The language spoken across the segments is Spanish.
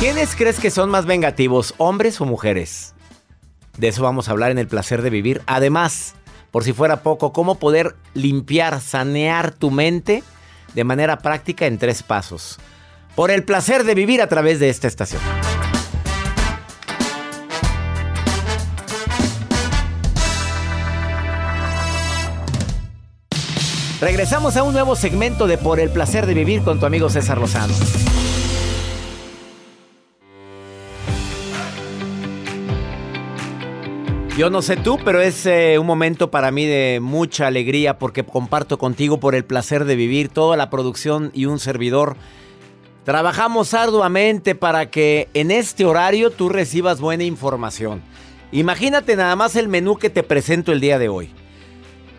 ¿Quiénes crees que son más vengativos, hombres o mujeres? De eso vamos a hablar en el placer de vivir. Además, por si fuera poco, cómo poder limpiar, sanear tu mente de manera práctica en tres pasos. Por el placer de vivir a través de esta estación. Regresamos a un nuevo segmento de Por el placer de vivir con tu amigo César Lozano. Yo no sé tú, pero es eh, un momento para mí de mucha alegría porque comparto contigo por el placer de vivir toda la producción y un servidor. Trabajamos arduamente para que en este horario tú recibas buena información. Imagínate nada más el menú que te presento el día de hoy.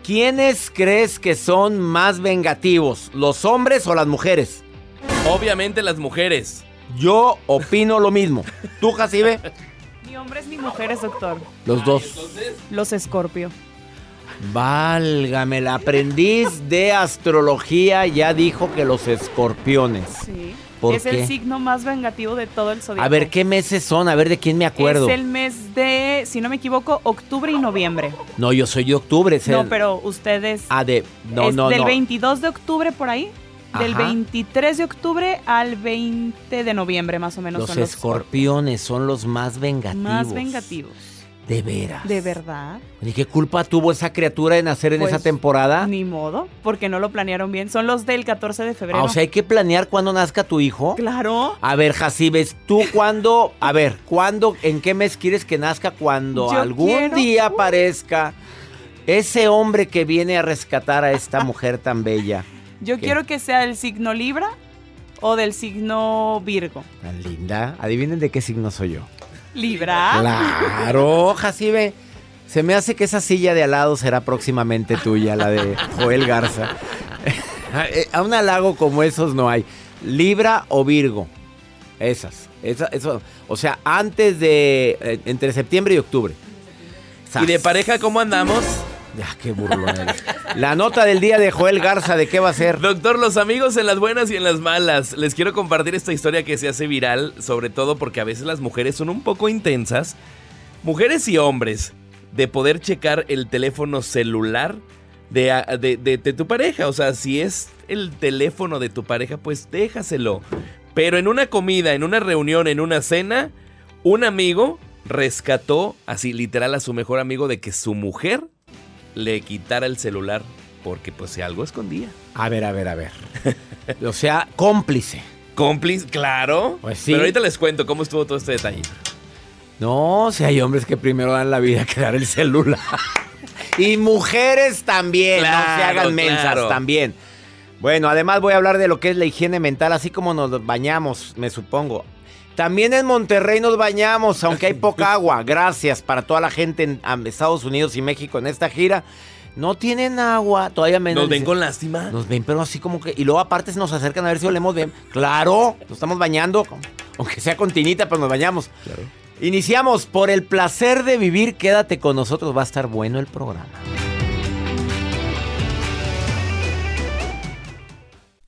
¿Quiénes crees que son más vengativos, los hombres o las mujeres? Obviamente las mujeres. Yo opino lo mismo. ¿Tú, Jacibe? Ni hombres ni mujeres, doctor. Los dos. Los escorpio. Válgame, el aprendiz de astrología ya dijo que los escorpiones. Sí. ¿Por es qué? el signo más vengativo de todo el zodiaco. A ver, ¿qué meses son? A ver, ¿de quién me acuerdo? Es el mes de, si no me equivoco, octubre y noviembre. No, yo soy de octubre. es No, pero ustedes... Ah, de... No, es no, del no. 22 de octubre por ahí. Del Ajá. 23 de octubre al 20 de noviembre, más o menos. Los son los escorpiones son los más vengativos. Más vengativos. De veras. ¿De verdad? ¿Y qué culpa tuvo esa criatura de nacer en Pues, esa temporada? Ni modo, porque no lo planearon bien. Son los del 14 de febrero. Ah, o sea, hay que planear cuándo nazca tu hijo. Claro. A ver, Jacibes, ¿tú cuándo? A ver, ¿cuándo, en qué mes quieres que nazca? Cuando Yo algún quiero- día aparezca ese hombre que viene a rescatar a esta mujer tan bella. Yo ¿Qué? quiero que sea del signo Libra o del signo Virgo. Tan linda. Adivinen de qué signo soy yo. Libra. Claro, Jacibe. Se me hace que esa silla de al lado será próximamente tuya, la de Joel Garza. Eh, A un halago como esos no hay. Libra o Virgo. Esas. Esa- eso. O sea, antes de. eh, entre septiembre y octubre. ¿Y de pareja cómo andamos? Ya, qué burlón. La nota del día de Joel Garza, ¿de qué va a ser? Doctor, los amigos en las buenas y en las malas. Les quiero compartir esta historia que se hace viral, sobre todo porque a veces las mujeres son un poco intensas. Mujeres y hombres, de poder checar el teléfono celular de- de- de tu pareja. O sea, si es el teléfono de tu pareja, pues déjaselo. Pero en una comida, en una reunión, en una cena, un amigo rescató así literal a su mejor amigo de que su mujer le quitara el celular porque pues si algo escondía. A ver, a ver, a ver. O sea, cómplice. Cómplice, claro. Pues sí. Pero ahorita les cuento cómo estuvo todo este detalle. No, si hay hombres que primero dan la vida que dar el celular. y mujeres también, no se hagan mensas claro. también. Bueno, además voy a hablar de lo que es la higiene mental, así como nos bañamos, me supongo. También en Monterrey nos bañamos, aunque hay poca agua. Gracias para toda la gente en Estados Unidos y México en esta gira. no tienen agua, todavía menos. ¿Nos ven con lástima? Nos ven, pero así como que. Y luego aparte se nos acercan a ver si olemos bien. Claro, nos estamos bañando. Aunque sea con tinita, pero nos bañamos. Claro. Iniciamos por el placer de vivir. Quédate con nosotros, va a estar bueno el programa.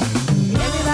Everybody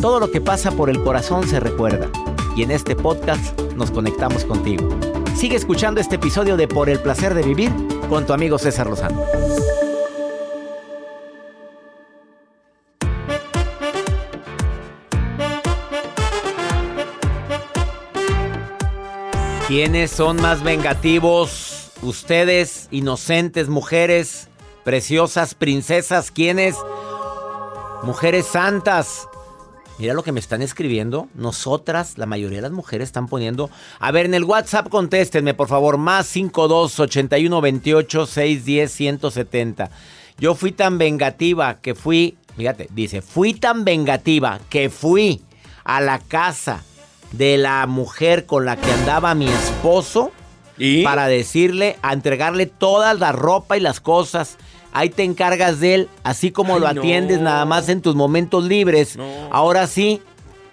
Todo lo que pasa por el corazón se recuerda. Y en este podcast nos conectamos contigo. Sigue escuchando este episodio de Por el placer de vivir con tu amigo César Lozano. ¿Quiénes son más vengativos? Ustedes, inocentes mujeres, preciosas princesas, ¿quiénes? Mujeres santas. Mira lo que me están escribiendo. Nosotras, la mayoría de las mujeres están poniendo. A ver, en el WhatsApp contéstenme, por favor. Más 52 81 28 610 170. Yo fui tan vengativa que fui. Fíjate, dice, fui tan vengativa que fui a la casa de la mujer con la que andaba mi esposo ¿Y? para decirle, a entregarle toda la ropa y las cosas. Ahí te encargas de él, así como Ay, lo no. atiendes nada más en tus momentos libres. No. Ahora sí,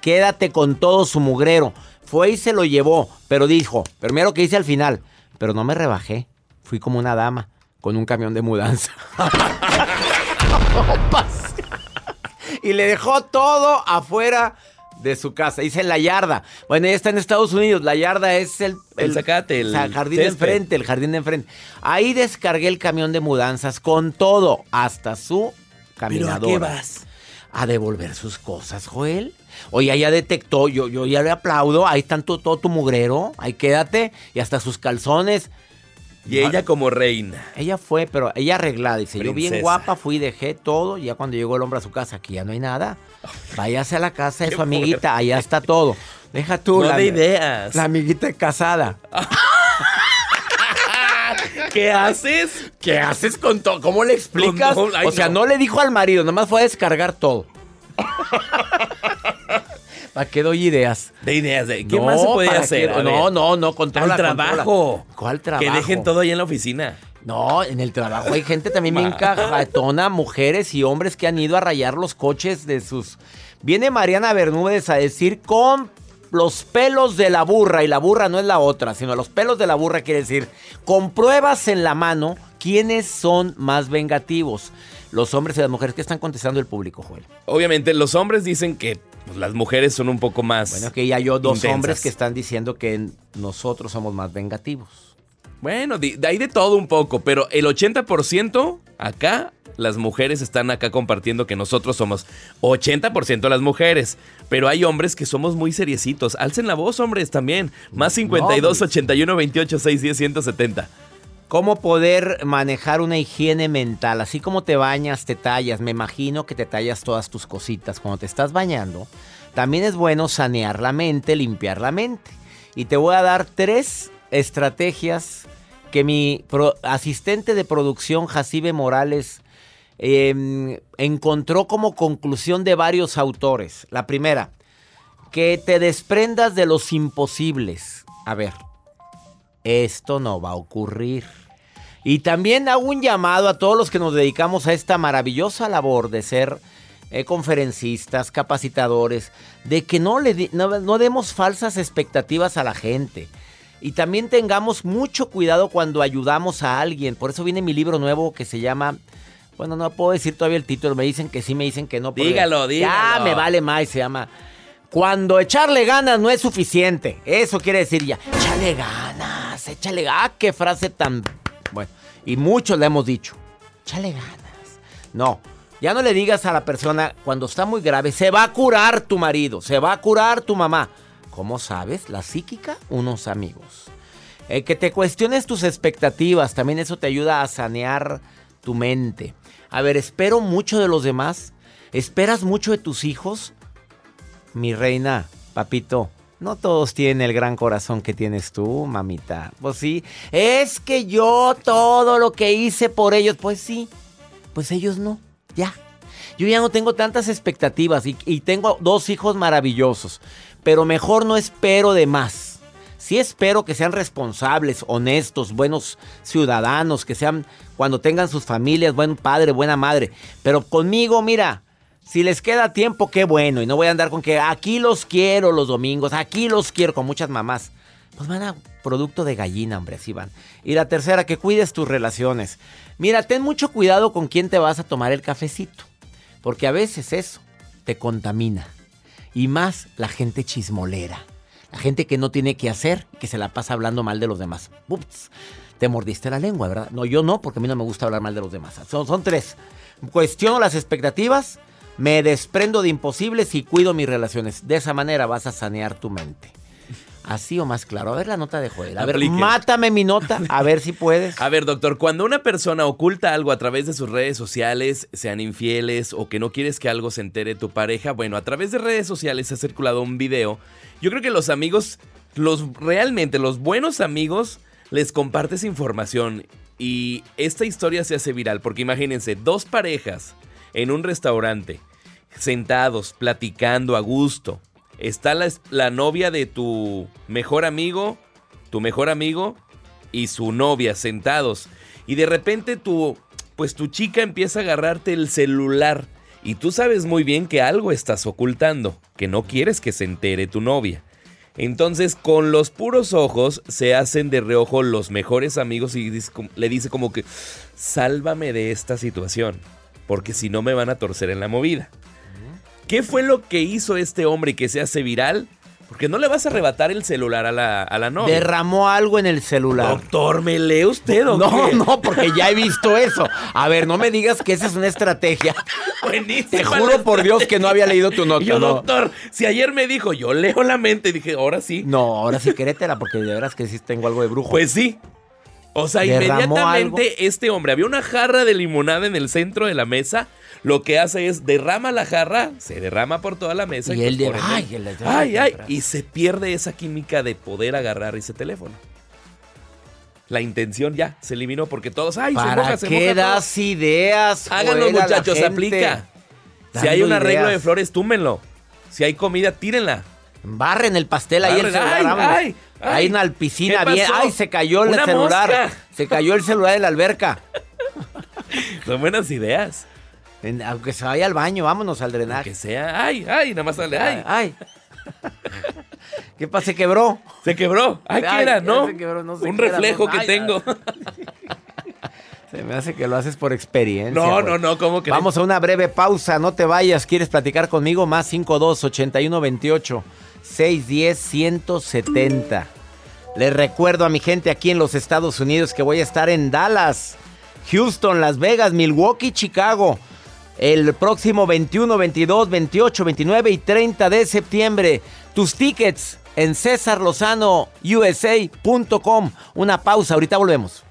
quédate con todo su mugrero. Fue y se lo llevó, pero dijo, lo que hice al final, pero no me rebajé. Fui como una dama con un camión de mudanza. y le dejó todo afuera de su casa. Dice la yarda. Bueno, ella está en Estados Unidos. La yarda es el... El zacate, el o sea, jardín de enfrente, el jardín de enfrente. Ahí descargué el camión de mudanzas con todo, hasta su ¿Pero a qué vas? A devolver sus cosas, Joel. Oye, ella detectó, yo, yo ya le aplaudo. Ahí están tu- todo tu mugrero. Ahí quédate. Y hasta sus calzones. Y ella como reina. Ella fue, pero ella arreglada. Dice, yo bien Princesa. guapa fui, dejé todo. Y ya cuando llegó el hombre a su casa, aquí ya no hay nada. Váyase a la casa de su amiguita. Allá está todo. Deja tú No la, de ideas. la amiguita casada. ¿Qué haces? ¿Qué haces con todo? ¿Cómo le explicas? Ay, o sea, no. no. le dijo al marido, nomás fue a descargar todo. ¿Para qué doy ideas? De ideas. De, ¿Qué No, más se puede ¿para hacer? No, no, no, controla. Al trabajo. controla. ¿Cuál trabajo? Que dejen todo ahí en la oficina. No, en el trabajo hay gente también bien cajatona, mujeres y hombres que han ido a rayar los coches de sus... Viene Mariana Bermúdez a decir con los pelos de la burra, y la burra no es la otra, sino los pelos de la burra quiere decir, con pruebas en la mano, ¿quiénes son más vengativos? Los hombres y las mujeres que están contestando el público, Joel. Obviamente, los hombres dicen que pues, las mujeres son un poco más. Bueno, que ya yo dos Intensas. hombres que están diciendo que nosotros somos más vengativos. Bueno, de, de ahí de todo un poco, pero el 80% acá, las mujeres están acá compartiendo que nosotros somos 80% las mujeres, pero hay hombres que somos muy seriecitos. Alcen la voz, hombres, también. Más 52 pues. 81 28 610 170. ¿Cómo poder manejar una higiene mental? Así como te bañas, te tallas. Me imagino que te tallas todas tus cositas. Cuando te estás bañando, también es bueno sanear la mente, limpiar la mente. Y te voy a dar tres estrategias que mi asistente de producción, Jacibe Morales, eh, encontró como conclusión de varios autores. La primera, que te desprendas de los imposibles. A ver, esto no va a ocurrir. Y también hago un llamado a todos los que nos dedicamos a esta maravillosa labor de ser eh, conferencistas, capacitadores, de que no, le no, no demos falsas expectativas a la gente. Y también tengamos mucho cuidado cuando ayudamos a alguien. Por eso viene mi libro nuevo que se llama Bueno, no puedo decir todavía el título. Me dicen que sí, me dicen que no. Dígalo, dígalo. Ya me vale más. Se llama Cuando echarle ganas no es suficiente. Eso quiere decir ya. Échale ganas, échale ganas. Ah, qué frase tan. Bueno, y muchos le hemos dicho. Échale ganas. No, ya no le digas a la persona cuando está muy grave, se va a curar tu marido, se va a curar tu mamá. ¿Cómo sabes? La psíquica, unos amigos. Eh, que te cuestiones tus expectativas, también eso te ayuda a sanear tu mente. A ver, espero mucho de los demás. ¿Esperas mucho de tus hijos? Mi reina, papito, no todos tienen el gran corazón que tienes tú, mamita. Pues sí, es que yo todo lo que hice por ellos, pues sí, pues ellos no, ya. Yo ya no tengo tantas expectativas y, tengo dos hijos maravillosos, pero mejor no espero de más. Sí espero que sean responsables, honestos, buenos ciudadanos, que sean cuando tengan sus familias, buen padre, buena madre. Pero conmigo, mira, si les queda tiempo, qué bueno. Y no voy a andar con que aquí los quiero los domingos, aquí los quiero con muchas mamás. Pues van a producto de gallina, hombre, así van. Y la tercera, que cuides tus relaciones. Mira, ten mucho cuidado con quién te vas a tomar el cafecito. Porque a veces eso te contamina. Y más la gente chismolera. La gente que no tiene que hacer, que se la pasa hablando mal de los demás. Ups, te mordiste la lengua, ¿verdad? No, yo no, porque a mí no me gusta hablar mal de los demás. Son, son tres. Cuestiono las expectativas, me desprendo de imposibles y cuido mis relaciones. De esa manera vas a sanear tu mente. Así o más claro. A ver la nota de Joel. A ver, mátame mi nota. A ver si puedes. A ver, doctor, cuando una persona oculta algo a través de sus redes sociales, sean infieles o que no quieres que algo se entere tu pareja, bueno, a través de redes sociales ha circulado un video. Yo creo que los amigos, los realmente, los buenos amigos, les compartes información y esta historia se hace viral porque imagínense, dos parejas en un restaurante, sentados, platicando a gusto. Está la, novia de tu mejor amigo, tu mejor amigo y su novia sentados. Y de repente tu, pues tu chica empieza a agarrarte el celular. Y tú sabes muy bien que algo estás ocultando, que no quieres que se entere tu novia. Entonces, con los puros ojos, se hacen de reojo los mejores amigos y le dice como que, sálvame de esta situación, porque si no me van a torcer en la movida. ¿Qué fue lo que hizo este hombre y que se hace viral? Porque no le vas a arrebatar el celular a la, a la novia. Derramó algo en el celular. Doctor, ¿me lee usted o No, qué? no, porque ya he visto eso. A ver, no me digas que esa es una estrategia. Buenísima Te juro por Dios que no había leído tu nota. Yo, no. doctor, si ayer me dijo, yo leo la mente, dije, ahora sí. No, ahora sí querétela, porque de veras que sí tengo algo de brujo. Pues sí. O sea, ¿Derramó inmediatamente este hombre, había una jarra de limonada en el centro de la mesa, lo que hace es derrama la jarra, se derrama por toda la mesa. Y él de- por ende- ay, el ay, ay, y se pierde esa química de poder agarrar ese teléfono. La intención ya se eliminó porque todos, ay, se ¿Para moja, se qué moja todo". das ideas? Háganlo, muchachos, gente? aplica. Si hay un arreglo de flores, túmenlo. Si hay comida, tírenla. Barren el pastel ahí el Barren, ay, ay, ay. Ahí en la piscina ¿Qué bien. pasó? Ay, se cayó el Una celular. mosca. Se cayó el celular en la alberca. Son buenas ideas. En- aunque se vaya al baño, vámonos al drenaje. Que sea, ay, ay, nada más sale, ay. Ay. ¿Qué pasa? Se quebró. Se quebró. Ay, ¿qué Ay, era? ya No. se quebró, no sé Un qué era, reflejo no- que ay, tengo. Se me hace que lo haces por experiencia. No, güey. no, no, ¿cómo que? Vamos a una breve pausa, no te vayas. ¿Quieres platicar conmigo? Más 52 81 28 610 170. Les recuerdo a mi gente aquí en los Estados Unidos que voy a estar en Dallas, Houston, Las Vegas, Milwaukee, Chicago. El próximo 21, 22, 28, 29 y 30 de septiembre. Tus tickets en cesarlozanousa.com. Una pausa, ahorita volvemos.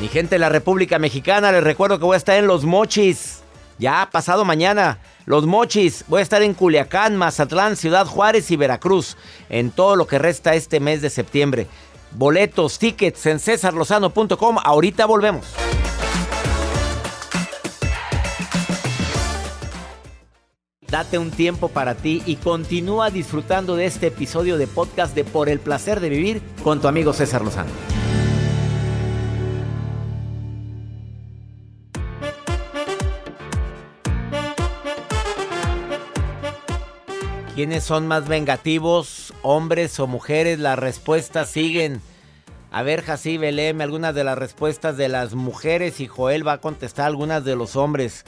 Mi gente de la República Mexicana, les recuerdo que voy a estar en Los Mochis. Ya pasado mañana, Los Mochis. Voy a estar en Culiacán, Mazatlán, Ciudad Juárez y Veracruz. En todo lo que resta este mes de septiembre. Boletos, tickets en cesarlozano.com. Ahorita volvemos. Date un tiempo para ti y continúa disfrutando de este episodio de podcast de Por el placer de vivir con tu amigo César Lozano. ¿Quiénes son más vengativos, hombres o mujeres? Las respuestas siguen A ver, Jacibe, léeme algunas de las respuestas de las mujeres y Joel va a contestar algunas de los hombres.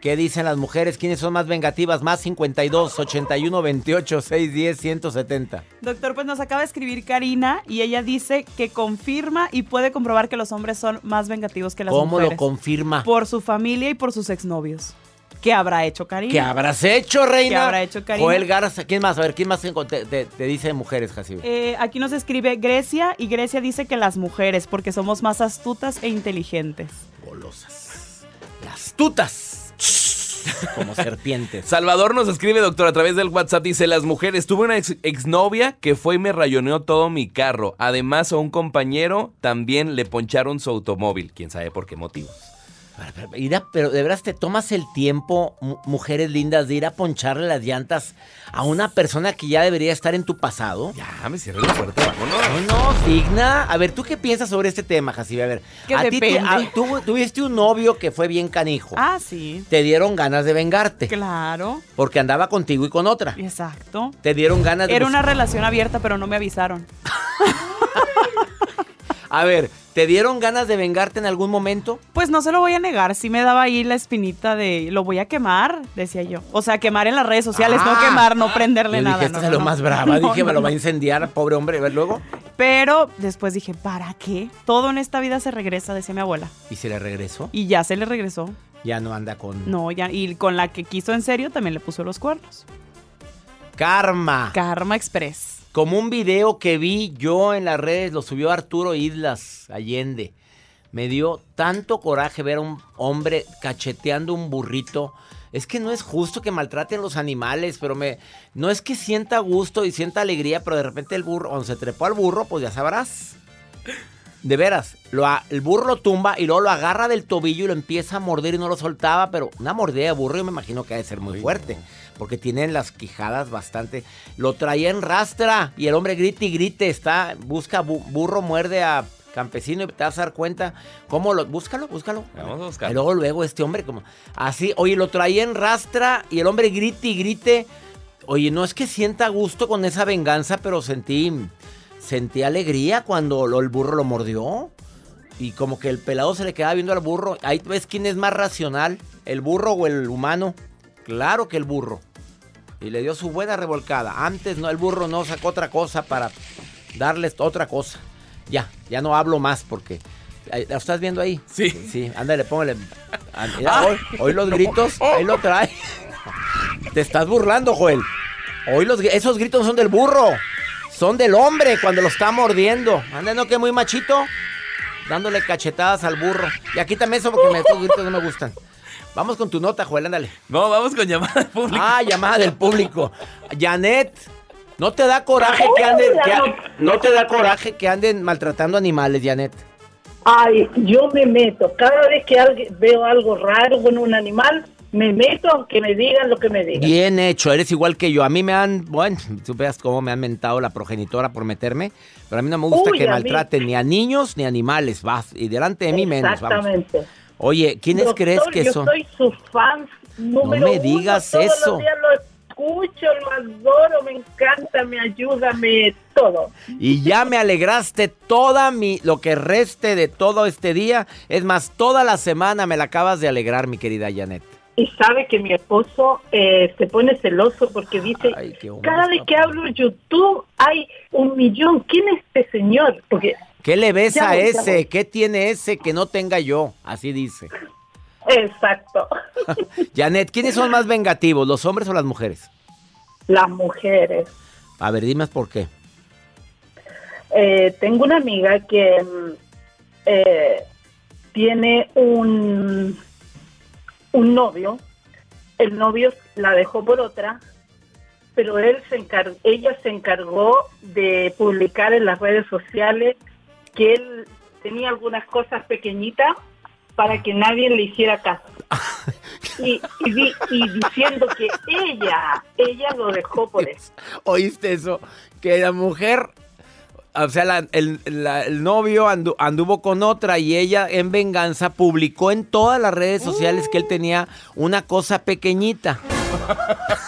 ¿Qué dicen las mujeres? ¿Quiénes son más vengativas? Más 52, 81, 28, 610, 170. Doctor, pues nos acaba de escribir Karina y ella dice que confirma y puede comprobar que los hombres son más vengativos que las ¿Cómo mujeres. lo confirma? Por su familia y por sus exnovios. ¿Qué habrá hecho Karina? ¿Qué habrás hecho, reina? ¿Qué habrá hecho Karina? Joel Garza, ¿quién más? A ver, ¿quién más te, te- te dice mujeres, Jacibe? Eh, aquí nos escribe Grecia y Grecia dice que las mujeres, porque somos más astutas e inteligentes. Golosas. Las tutas. Como serpientes. Salvador nos escribe, doctor, a través del WhatsApp. Dice: Las mujeres, tuve una ex- exnovia que fue y me rayoneó todo mi carro. Además, a un compañero también le poncharon su automóvil. Quién sabe por qué motivos. Pero de veras te tomas el tiempo, mu- mujeres lindas, de ir a poncharle las llantas a una persona que ya debería estar en tu pasado. Ya, me cierro la puerta, vámonos. No, no, digna. A ver, ¿tú qué piensas sobre este tema, Jacibe? A ver, Que a ti tú tuviste un novio que fue bien canijo. Ah, sí. Te dieron ganas de vengarte. Claro. Porque andaba contigo y con otra. Exacto. Te dieron ganas de... Era una relación abierta, pero no me avisaron. A ver, ¿te dieron ganas de vengarte en algún momento? Pues no se lo voy a negar, sí me daba ahí la espinita de lo voy a quemar, decía yo. O sea, quemar en las redes sociales, no Ah. quemar, no prenderle Yo nada. dije, esta no, es no, lo más brava. No, dije, me lo va a incendiar, pobre hombre. A ver, luego. Pero después dije, ¿para qué? Todo en esta vida se regresa, decía mi abuela. ¿Y se le regresó? Y ya se le regresó. Ya no anda con... No, ya. Y con la que quiso en serio también le puso los cuernos. Karma. Karma Express. Como un video que vi yo en las redes, lo subió Arturo Islas Allende. Me dio tanto coraje ver a un hombre cacheteando un burrito. Es que no es justo que maltraten los animales, pero me no es que sienta gusto y sienta alegría, pero de repente el burro, cuando se trepó al burro, pues ya sabrás. De veras, lo el burro lo tumba y luego lo agarra del tobillo y lo empieza a morder y no lo soltaba, pero una mordida de burro yo me imagino que ha de ser muy fuerte, porque tienen las quijadas bastante. Lo traía en rastra y el hombre grite y grite, está, busca bu- burro, muerde a campesino y te vas a dar cuenta cómo lo, búscalo, búscalo. Vamos a Y buscar. luego, luego este hombre como así, oye, lo traía en rastra y el hombre grite y grite. Oye, no es que sienta gusto con esa venganza, pero sentí, sentí alegría cuando lo- el burro lo mordió. Y como que el pelado se le quedaba viendo al burro. Ahí ves quién es más racional, el burro o el humano. Claro que el burro. Y le dio su buena revolcada. Antes no, el burro no sacó otra cosa para darles otra cosa. Ya, ya no hablo más porque... ahí- ¿La estás viendo ahí? Sí. Sí, ándale, póngale. Ah, mira, hoy, hoy los gritos, ahí lo trae. Te estás burlando, Joel. Hoy los, esos gritos son del burro. Son del hombre cuando lo está mordiendo. Anda, no que muy machito. Dándole cachetadas al burro. Y aquí también eso porque me, estos gritos no me gustan. Vamos con tu nota, Joel, ándale. No, vamos con llamada pública. Ah, llamada del público. Janet, ¿no te da coraje que anden, que a- no te da coraje que anden maltratando animales, Janet? Ay, yo me meto. Cada vez que alguien- veo algo raro con un animal, me meto aunque me digan lo que me digan. Bien hecho, eres igual que yo. A mí me han, bueno, tú veas cómo me han mentado la progenitora por meterme, pero a mí no me gusta Uy, que a mí- maltraten ni a niños ni a animales, vas, y delante de mí menos, vamos. Exactamente. Oye, ¿quiénes Doctor, crees que yo son? soy su fan número me uno. digas Todos eso. los días lo escucho, lo adoro, me encanta, me ayuda, me todo. Y ya me alegraste toda mi, lo que reste de todo este día. Es más, toda la semana me la acabas de alegrar, mi querida Janet. Y sabe que mi esposo eh, se pone celoso porque dice, Ay, cada vez que hablo YouTube hay un millón. ¿Quién es este señor? Porque, ¿Qué le ves Ya a voy, ese? voy. ¿Qué tiene ese que no tenga yo? Así dice. exacto, Janet, ¿quiénes son más vengativos, los hombres o las mujeres? las mujeres. A ver, dime por qué. Eh, tengo una amiga que mm, eh, tiene un, un novio. El novio la dejó por otra, pero él se encar- ella se encargó de publicar en las redes sociales que él tenía algunas cosas pequeñitas para que nadie le hiciera caso. Y, y di- y diciendo que ella, ella lo dejó por eso. ¿Oíste eso? Que la mujer, o sea, la- el, la- el novio andu- anduvo con otra y ella en venganza publicó en todas las redes sociales que él tenía una cosa pequeñita.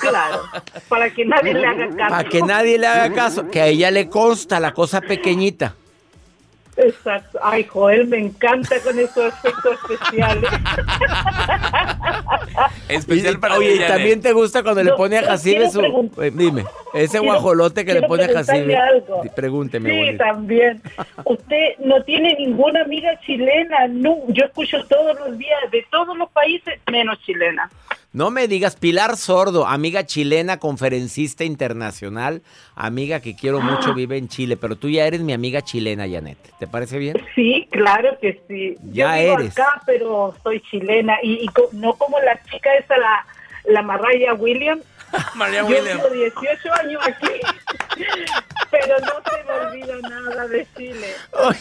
Claro, para que nadie le haga caso. Para que nadie le haga caso. Que a ella le consta la cosa pequeñita. Exacto. Ay, Joel, me encanta con esos efectos especiales. Especial para Oye, ¿y también te gusta cuando le pone a no, Jacibe su... eh, Dime, ese quiero- guajolote que le pone a Jacibe. algo. Sí, Pregúnteme, Sí, también. Usted no tiene ninguna amiga chilena. No, yo escucho todos los días de todos los países menos chilena. No me digas, Pilar Sordo, amiga chilena, conferencista internacional, amiga que quiero Ah. mucho, vive en Chile, pero tú ya eres mi amiga chilena, Janet. ¿Te parece bien? Sí, claro que sí. Ya yo vivo eres. acá, pero soy chilena y, y co- no como la chica esa, la, la Mariah Williams. María Yo William. llevo 18 años aquí, pero no se me olvida nada de Chile.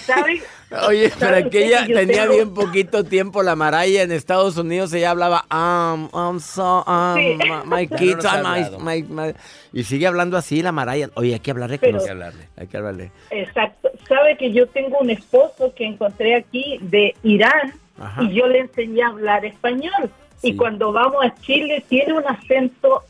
¿Sabes? Oye, pero ¿Saben aquella qué? Yo tenía tengo- bien poquito tiempo la Maraya en Estados Unidos, ella hablaba, um, I'm so, um, Sí. my, my no kids, I'm my- my- my-" y sigue hablando así la Maraya. Oye, hay que hablarle con Pero- Hay que hablarle. Hay que hablarle. Exacto. Sabe que yo tengo un esposo que encontré aquí de Irán Ajá. y yo le enseñé a hablar español. Sí. Y cuando vamos a Chile tiene un acento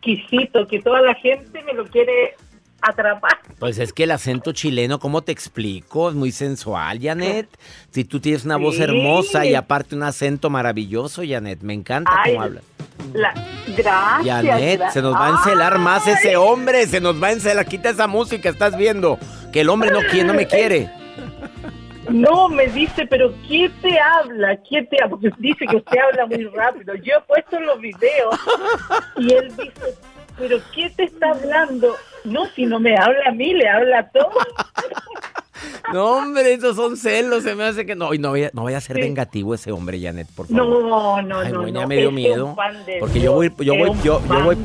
exquisito que toda la gente me lo quiere atrapar. Pues es que el acento chileno, ¿cómo te explico? Es muy sensual, Janet. Si tú tienes una voz hermosa y aparte un acento maravilloso, Janet, me encanta Ay, cómo hablas. La, gracias. Janet, se nos va a encelar más ese hombre, se nos va a encelar. Quita esa música, estás viendo que el hombre no no me quiere. No, me dice, pero ¿quién te habla? ¿Quién te habla? Porque dice que usted habla muy rápido. Yo he puesto los videos y él dice, pero ¿quién te está hablando? No, si no me habla a mí, le habla a todos. No, hombre, esos son celos, se me hace que no, y no vaya, no vaya a ser Sí. vengativo ese hombre, Janet, por favor. No, no, Ay, no, ya no. me dio miedo, porque yo voy- yo voy- yo- yo voy-.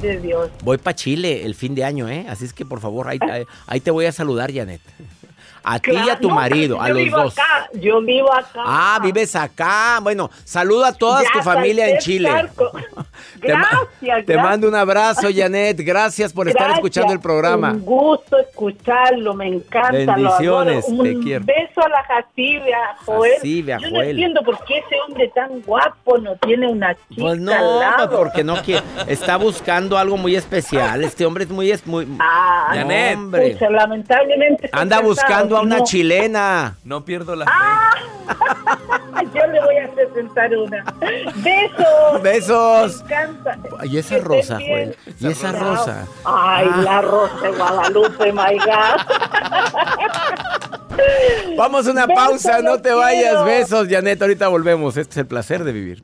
Voy para Chile el fin de año, ¿eh? Así es que por favor, ahí, ahí, ahí te voy a saludar, Janet. A ti y a tu no, marido, yo a los vivo dos. Acá, yo vivo acá. Ah, vives acá. Bueno, saluda a toda Ya tu familia en Chile. charco. Te Gracias, Te gracias. mando un abrazo, Janet. Gracias por estar Gracias, escuchando el programa. Un gusto escucharlo, me encanta. Bendiciones, lo te Un quiero. beso a la Jacibe, a Joel. Jacibe, a Yo no Joel. entiendo por qué ese hombre tan guapo no tiene una chica Pues al no, lado. porque no quiere. Está buscando algo muy especial. Este hombre es muy. Es muy Ah, Janet. pucha, lamentablemente. Anda buscando a una no- chilena. No pierdo la fe. Yo le voy a presentar una. Besos. Besos. Me encanta. Y esa rosa. Joel. Y esa rosa. Ay, Ah. la rosa de Guadalupe, my God. Vamos a una Besos, pausa, no te vayas. quiero. Besos, Janet. Ahorita volvemos. Este es el placer de vivir.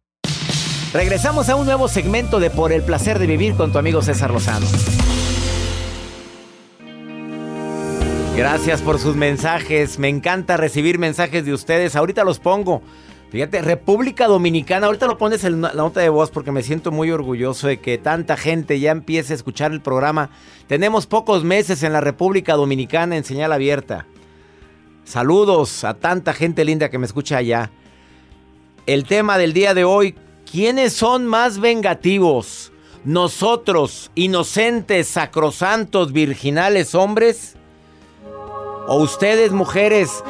Regresamos a un nuevo segmento de Por el placer de vivir con tu amigo César Lozano. Gracias por sus mensajes. Me encanta recibir mensajes de ustedes. Ahorita los pongo. Fíjate, República Dominicana, ahorita lo pones en la nota de voz porque me siento muy orgulloso de que tanta gente ya empiece a escuchar el programa. Tenemos pocos meses en la República Dominicana en señal abierta. Saludos a tanta gente linda que me escucha allá. El tema del día de hoy, ¿quiénes son más vengativos? ¿Nosotros, inocentes, sacrosantos, virginales hombres? ¿O ustedes, mujeres?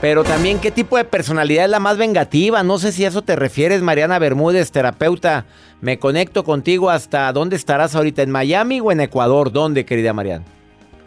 Pero también, ¿qué tipo de personalidad es la más vengativa? No sé si a eso te refieres, Mariana Bermúdez, terapeuta. Me conecto contigo hasta dónde estarás ahorita, en Miami o en Ecuador. ¿Dónde, querida Mariana?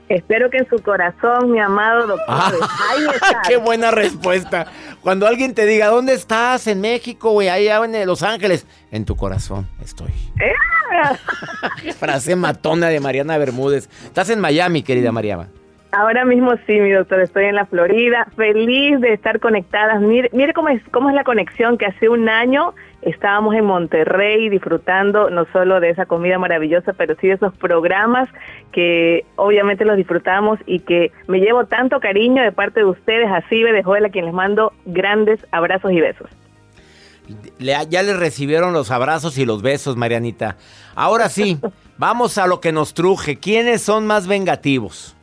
Espero que en su corazón, mi amado doctor. Ah, ahí está. ¡Qué buena respuesta! Cuando alguien te diga, ¿dónde estás? En México, güey, allá en Los Ángeles. En tu corazón estoy. ¡Eh! Frase matona de Mariana Bermúdez. Estás en Miami, querida Mariana. Ahora mismo sí, mi doctor, estoy en la Florida, feliz de estar conectadas. Mire, mire cómo es, cómo es la conexión que hace un año estábamos en Monterrey disfrutando no solo de esa comida maravillosa, pero sí de esos programas que obviamente los disfrutamos y que me llevo tanto cariño de parte de ustedes, así de Joel, a quien les mando grandes abrazos y besos. ya les recibieron los abrazos y los besos, Marianita. Ahora sí, vamos a lo que nos truje. ¿Quiénes son más vengativos?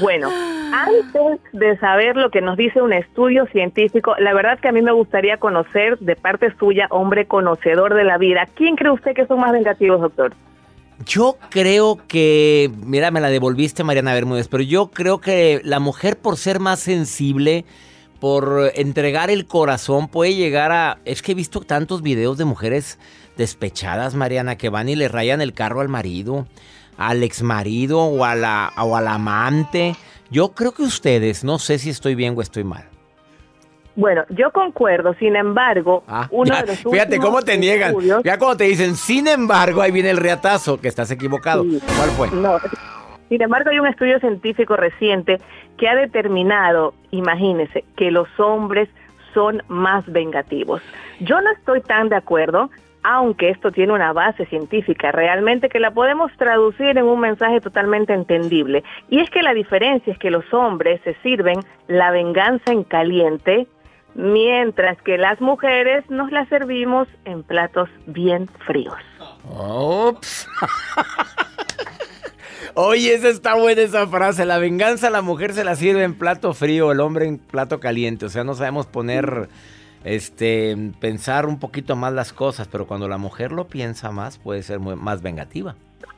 Bueno, antes de saber lo que nos dice un estudio científico, la verdad que a mí me gustaría conocer de parte suya, hombre conocedor de la vida, ¿quién cree usted que son más vengativos, doctor? Yo creo que, mira, me la devolviste Mariana Bermúdez, pero yo creo que la mujer por ser más sensible, por entregar el corazón, puede llegar a... Es que he visto tantos videos de mujeres despechadas, Mariana, que van y le rayan el carro al marido al exmarido o, a la, o al amante. Yo creo que ustedes, no sé si estoy bien o estoy mal. Bueno, yo concuerdo, sin embargo, ah, uno de los Fíjate cómo te niegan. Ya cuando te dicen, sin embargo, ahí viene el reatazo, que estás equivocado. ¿Cuál fue? No. Sin embargo, hay un estudio científico reciente que ha determinado, imagínese, que los hombres son más vengativos. Yo no estoy tan de acuerdo, aunque esto tiene una base científica realmente que la podemos traducir en un mensaje totalmente entendible. Y es que la diferencia es que los hombres se sirven la venganza en caliente, mientras que las mujeres nos la servimos en platos bien fríos. Ops. Oye, esa está buena esa frase. La venganza la mujer se la sirve en plato frío, el hombre en plato caliente. O sea, no sabemos poner este, pensar un poquito más las cosas, pero cuando la mujer lo piensa más, puede ser más vengativa.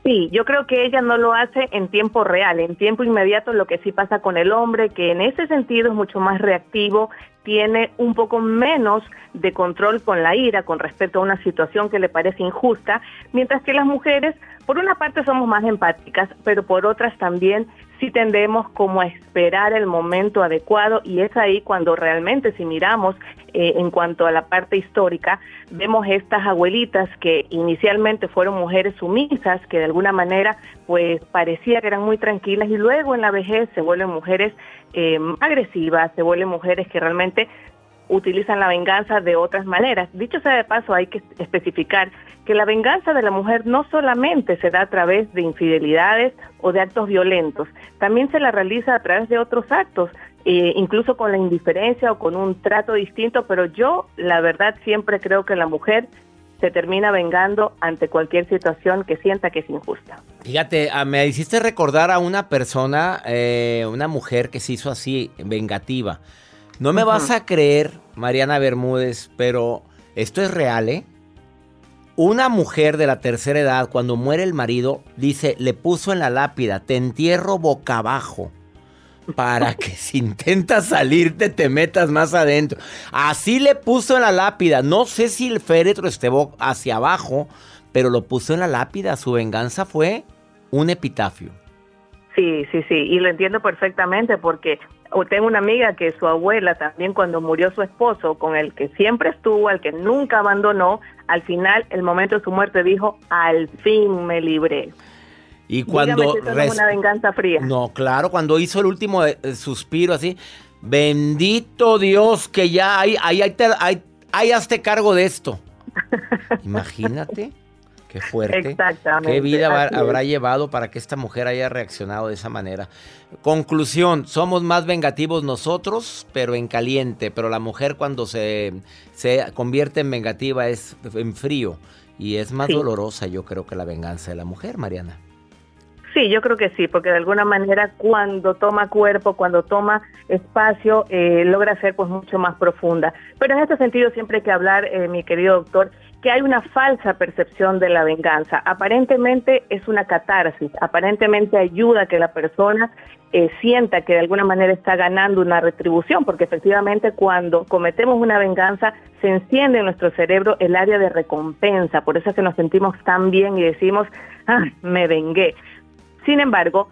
Sí, yo creo que ella no lo hace en tiempo real, en tiempo inmediato lo que sí pasa con el hombre, que en ese sentido es mucho más reactivo, tiene un poco menos de control con la ira con respecto a una situación que le parece injusta, mientras que las mujeres, por una parte somos más empáticas, pero por otras también sí tendemos como a esperar el momento adecuado y es ahí cuando realmente si miramos eh, en cuanto a la parte histórica, vemos estas abuelitas que inicialmente fueron mujeres sumisas, que de alguna manera pues parecía que eran muy tranquilas y luego en la vejez se vuelven mujeres eh, agresivas, se vuelven mujeres que realmente utilizan la venganza de otras maneras. Dicho sea de paso, hay que especificar que la venganza de la mujer no solamente se da a través de infidelidades o de actos violentos, también se la realiza a través de otros actos, eh, incluso con la indiferencia o con un trato distinto, pero yo la verdad siempre creo que la mujer se termina vengando ante cualquier situación que sienta que es injusta. Fíjate, ah, me hiciste recordar a una persona, eh, una mujer que se hizo así, vengativa. No me vas a creer, Mariana Bermúdez, pero esto es real, ¿eh? Una mujer de la tercera edad, cuando muere el marido, dice, le puso en la lápida, te entierro boca abajo para que si intentas salirte te metas más adentro. Así le puso en la lápida. No sé si el féretro esté hacia abajo, pero lo puso en la lápida. Su venganza fue un epitafio. Sí, sí, sí, y lo entiendo perfectamente porque tengo una amiga que su abuela también cuando murió su esposo, con el que siempre estuvo, al que nunca abandonó, al final, el momento de su muerte dijo, al fin me libré. Y cuando... una venganza fría. No, claro, cuando hizo el último eh, suspiro así, bendito Dios que ya hay, hay, hay, hay, hay hazte cargo de esto. Imagínate. Qué fuerte. Exactamente. Qué vida habrá llevado para que esta mujer haya reaccionado de esa manera. Conclusión, somos más vengativos nosotros, pero en caliente. Pero la mujer cuando se, se convierte en vengativa es en frío. Y es más dolorosa, yo creo, que la venganza de la mujer, Mariana. Sí, yo creo que sí, porque de alguna manera cuando toma cuerpo, cuando toma espacio, eh, logra ser pues mucho más profunda. Pero en este sentido siempre hay que hablar, eh, mi querido doctor, que hay una falsa percepción de la venganza. Aparentemente es una catarsis, aparentemente ayuda a que la persona eh, sienta que de alguna manera está ganando una retribución, porque efectivamente cuando cometemos una venganza se enciende en nuestro cerebro el área de recompensa, por eso es que nos sentimos tan bien y decimos, ah, me vengué. Sin embargo,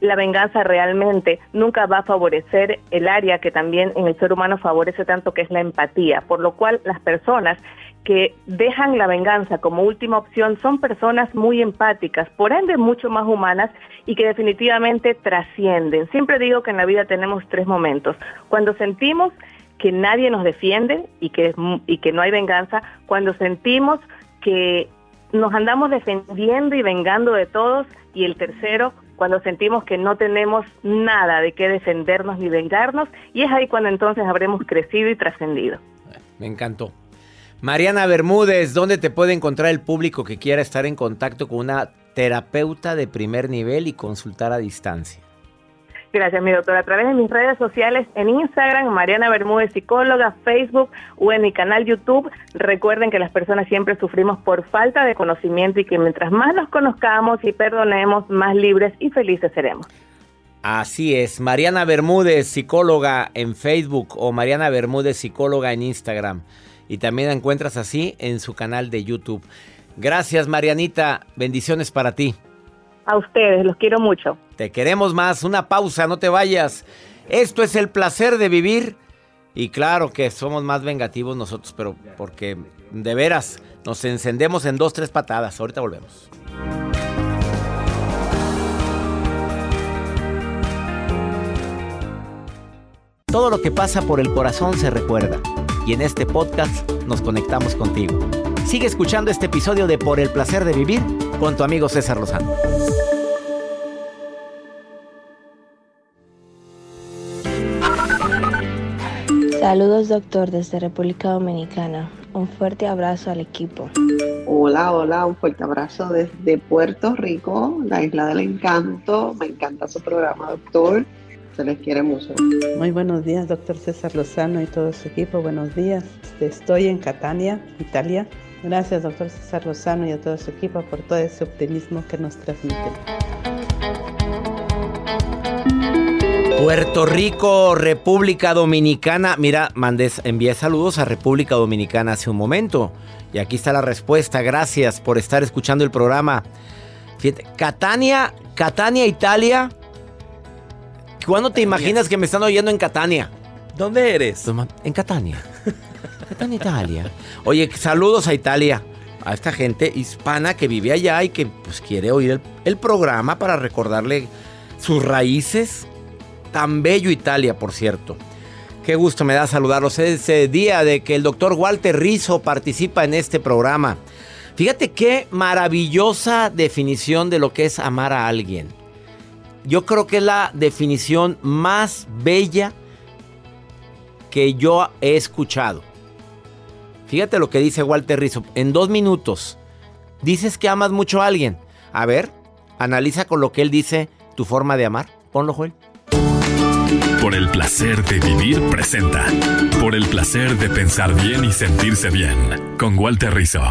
la venganza realmente nunca va a favorecer el área que también en el ser humano favorece tanto que es la empatía, por lo cual las personas que dejan la venganza como última opción son personas muy empáticas, por ende mucho más humanas y que definitivamente trascienden. Siempre digo que en la vida tenemos tres momentos. Cuando sentimos que nadie nos defiende y que, y que no hay venganza, cuando sentimos que nos andamos defendiendo y vengando de todos y el tercero, cuando sentimos que no tenemos nada de qué defendernos ni vengarnos y es ahí cuando entonces habremos crecido y trascendido. Me encantó. Mariana Bermúdez, ¿dónde te puede encontrar el público que quiera estar en contacto con una terapeuta de primer nivel y consultar a distancia? Gracias, mi doctora. A través de mis redes sociales, en Instagram, Mariana Bermúdez Psicóloga, Facebook o en mi canal YouTube. Recuerden que las personas siempre sufrimos por falta de conocimiento y que mientras más nos conozcamos y perdonemos, más libres y felices seremos. Así es, Mariana Bermúdez, psicóloga en Facebook o Mariana Bermúdez, psicóloga en Instagram. Y también la encuentras así en su canal de YouTube. Gracias, Marianita. Bendiciones para ti. A ustedes, los quiero mucho. Te queremos más. Una pausa, no te vayas. Esto es el placer de vivir. Y claro que somos más vengativos nosotros, pero porque de veras nos encendemos en dos, tres patadas. Ahorita volvemos. Todo lo que pasa por el corazón se recuerda y en este podcast nos conectamos contigo. Sigue escuchando este episodio de Por el placer de vivir con tu amigo César Lozano. Saludos doctor desde República Dominicana. Un fuerte abrazo al equipo. Hola, hola, un fuerte abrazo desde Puerto Rico, la isla del encanto. Me encanta su programa, doctor. Se les quiere mucho. Muy buenos días, doctor César Lozano y todo su equipo. Buenos días. Estoy en Catania, Italia. Gracias, doctor César Lozano y a todo su equipo por todo ese optimismo que nos transmiten. Puerto Rico, República Dominicana. Mira, mandé, envié saludos a República Dominicana hace un momento. Y aquí está la respuesta. Gracias por estar escuchando el programa. Fíjate, Catania, Catania, Italia. ¿Cuándo te imaginas que me están oyendo en Catania? ¿Dónde eres? En Catania. Catania, Italia. Oye, saludos a Italia. A esta gente hispana que vive allá y que pues quiere oír el, el programa para recordarle sus raíces. Tan bello Italia, por cierto. Qué gusto me da saludarlos. Ese día de que el doctor Walter Rizzo participa en este programa. Fíjate qué maravillosa definición de lo que es amar a alguien. Yo creo que es la definición más bella que yo he escuchado. Fíjate lo que dice Walter Rizzo. En dos minutos, dices que amas mucho a alguien. A ver, analiza con lo que él dice tu forma de amar. Ponlo, Joel. Por el placer de vivir presenta. Por el placer de pensar bien y sentirse bien. Con Walter Rizzo.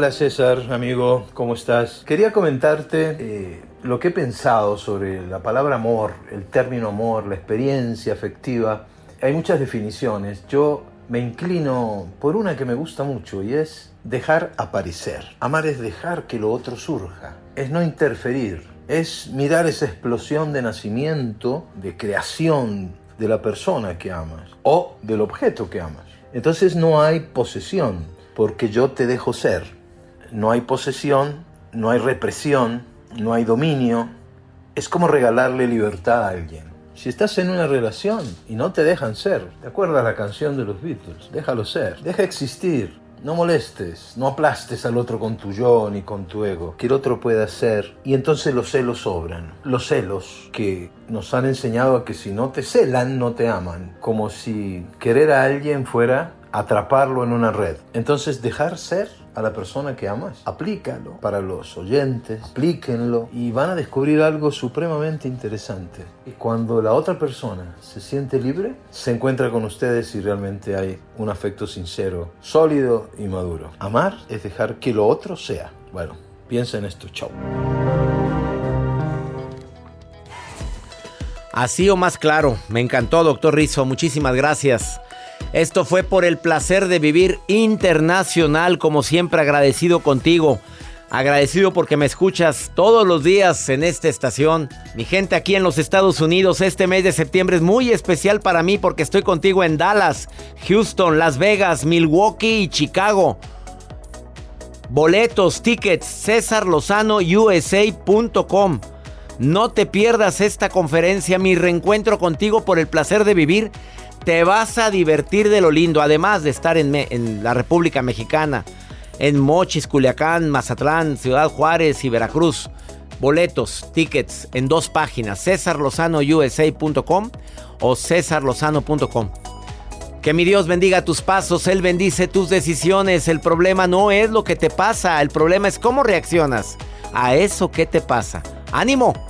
Hola César, amigo, ¿cómo estás? Quería comentarte eh, lo que he pensado sobre la palabra amor, el término amor, la experiencia afectiva. Hay muchas definiciones. Yo me inclino por una que me gusta mucho y es dejar aparecer. Amar es dejar que lo otro surja, es no interferir, es mirar esa explosión de nacimiento, de creación de la persona que amas o del objeto que amas. Entonces no hay posesión, porque yo te dejo ser. No hay posesión, no hay represión, no hay dominio. Es como regalarle libertad a alguien. Si estás en una relación y no te dejan ser, ¿te acuerdas la canción de los Beatles? Déjalo ser, deja existir. No molestes, no aplastes al otro con tu yo ni con tu ego, que el otro pueda ser. Y entonces los celos sobran. Los celos que nos han enseñado a que si no te celan, no te aman. Como si querer a alguien fuera atraparlo en una red. Entonces dejar ser a la persona que amas. Aplícalo para los oyentes, aplíquenlo y van a descubrir algo supremamente interesante. Y cuando la otra persona se siente libre, se encuentra con ustedes y realmente hay un afecto sincero, sólido y maduro. Amar es dejar que lo otro sea. Bueno, piensa en esto. Chao. Así o más claro. Me encantó, doctor Rizzo. Muchísimas gracias. Esto fue por el placer de vivir internacional, como siempre agradecido contigo. Agradecido porque me escuchas todos los días en esta estación. Mi gente aquí en los Estados Unidos, este mes de septiembre es muy especial para mí porque estoy contigo en Dallas, Houston, Las Vegas, Milwaukee y Chicago. Boletos, tickets, César Lozano USA.com. No te pierdas esta conferencia, mi reencuentro contigo por el placer de vivir. Te vas a divertir de lo lindo, además de estar en, en la República Mexicana en Mochis, Culiacán, Mazatlán, Ciudad Juárez y Veracruz. Boletos, tickets en dos páginas, cesarlozanousa.com o cesarlozano.com. Que mi Dios bendiga tus pasos, Él bendice tus decisiones. El problema no es lo que te pasa, el problema es cómo reaccionas a eso que te pasa. ¡Ánimo!